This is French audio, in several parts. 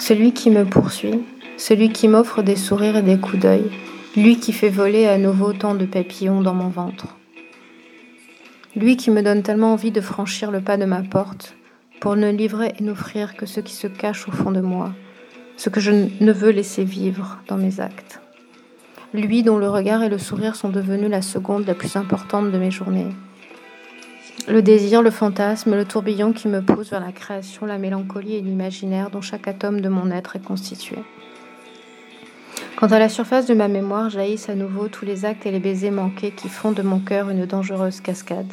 Celui qui me poursuit, celui qui m'offre des sourires et des coups d'œil, lui qui fait voler à nouveau tant de papillons dans mon ventre. Lui qui me donne tellement envie de franchir le pas de ma porte pour ne livrer et n'offrir que ce qui se cache au fond de moi, ce que je ne veux laisser vivre dans mes actes. Lui dont le regard et le sourire sont devenus la seconde la plus importante de mes journées. Le désir, le fantasme, le tourbillon qui me pousse vers la création, la mélancolie et l'imaginaire dont chaque atome de mon être est constitué. Quand à la surface de ma mémoire jaillissent à nouveau tous les actes et les baisers manqués qui font de mon cœur une dangereuse cascade.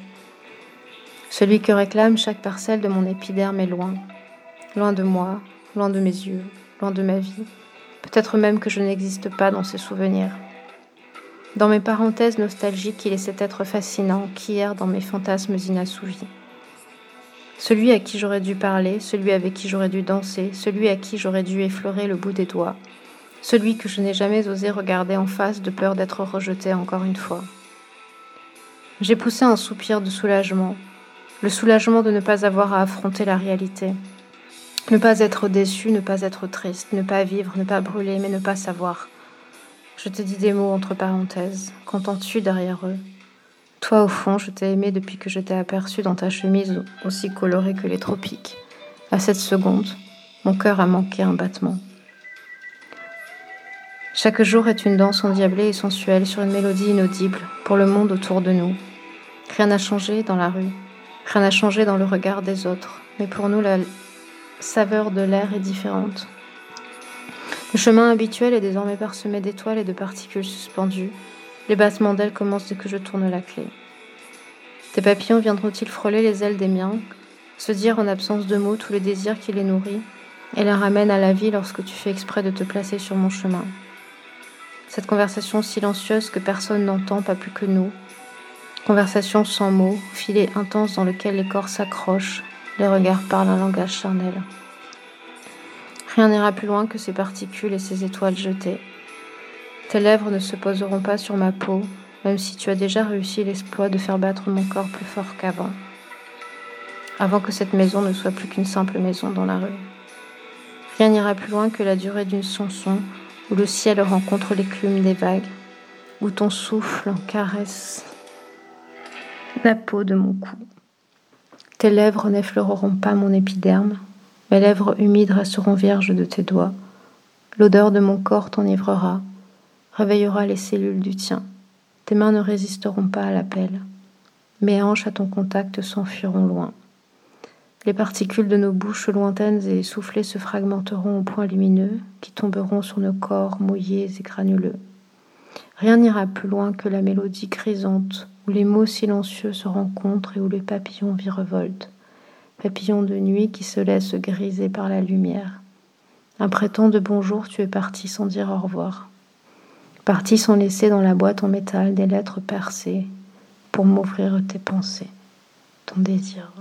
Celui que réclame chaque parcelle de mon épiderme est loin, loin de moi, loin de mes yeux, loin de ma vie. Peut-être même que je n'existe pas dans ces souvenirs. Dans mes parenthèses nostalgiques, il est être fascinant qui erre dans mes fantasmes inassouvis. Celui à qui j'aurais dû parler, celui avec qui j'aurais dû danser, celui à qui j'aurais dû effleurer le bout des doigts, celui que je n'ai jamais osé regarder en face de peur d'être rejeté encore une fois. J'ai poussé un soupir de soulagement, le soulagement de ne pas avoir à affronter la réalité, ne pas être déçu, ne pas être triste, ne pas vivre, ne pas brûler, mais ne pas savoir. Je te dis des mots entre parenthèses, qu'entends-tu derrière eux? Toi au fond, je t'ai aimé depuis que je t'ai aperçu dans ta chemise aussi colorée que les tropiques. À cette seconde, mon cœur a manqué un battement. Chaque jour est une danse endiablée et sensuelle sur une mélodie inaudible pour le monde autour de nous. Rien n'a changé dans la rue, rien n'a changé dans le regard des autres, mais pour nous la saveur de l'air est différente. Le chemin habituel est désormais parsemé d'étoiles et de particules suspendues. Les battements d'ailes commencent dès que je tourne la clé. Tes papillons viendront-ils frôler les ailes des miens, se dire en absence de mots tout le désir qui les nourrit et les ramène à la vie lorsque tu fais exprès de te placer sur mon chemin cette conversation silencieuse que personne n'entend, pas plus que nous. Conversation sans mots, filet intense dans lequel les corps s'accrochent, les regards parlent un langage charnel. Rien n'ira plus loin que ces particules et ces étoiles jetées. Tes lèvres ne se poseront pas sur ma peau, même si tu as déjà réussi l'exploit de faire battre mon corps plus fort qu'avant. Avant que cette maison ne soit plus qu'une simple maison dans la rue. Rien n'ira plus loin que la durée d'une chanson où le ciel rencontre l'éclume des vagues, où ton souffle caresse la peau de mon cou. Tes lèvres n'effleureront pas mon épiderme, mes lèvres humides resteront vierges de tes doigts. L'odeur de mon corps t'enivrera, réveillera les cellules du tien. Tes mains ne résisteront pas à l'appel. Mes hanches à ton contact s'enfuiront loin. Les particules de nos bouches lointaines et essoufflées se fragmenteront au point lumineux qui tomberont sur nos corps mouillés et granuleux. Rien n'ira plus loin que la mélodie grisante où les mots silencieux se rencontrent et où les papillons virevoltent. Papillons de nuit qui se laissent griser par la lumière. Après tant de bonjours, tu es parti sans dire au revoir. Parti sans laisser dans la boîte en métal des lettres percées pour m'ouvrir tes pensées, ton désir.